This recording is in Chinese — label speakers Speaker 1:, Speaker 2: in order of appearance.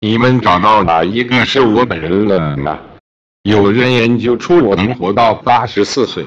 Speaker 1: 你们找到哪一个是我本人了呢？有人研究出我能活到八十四岁。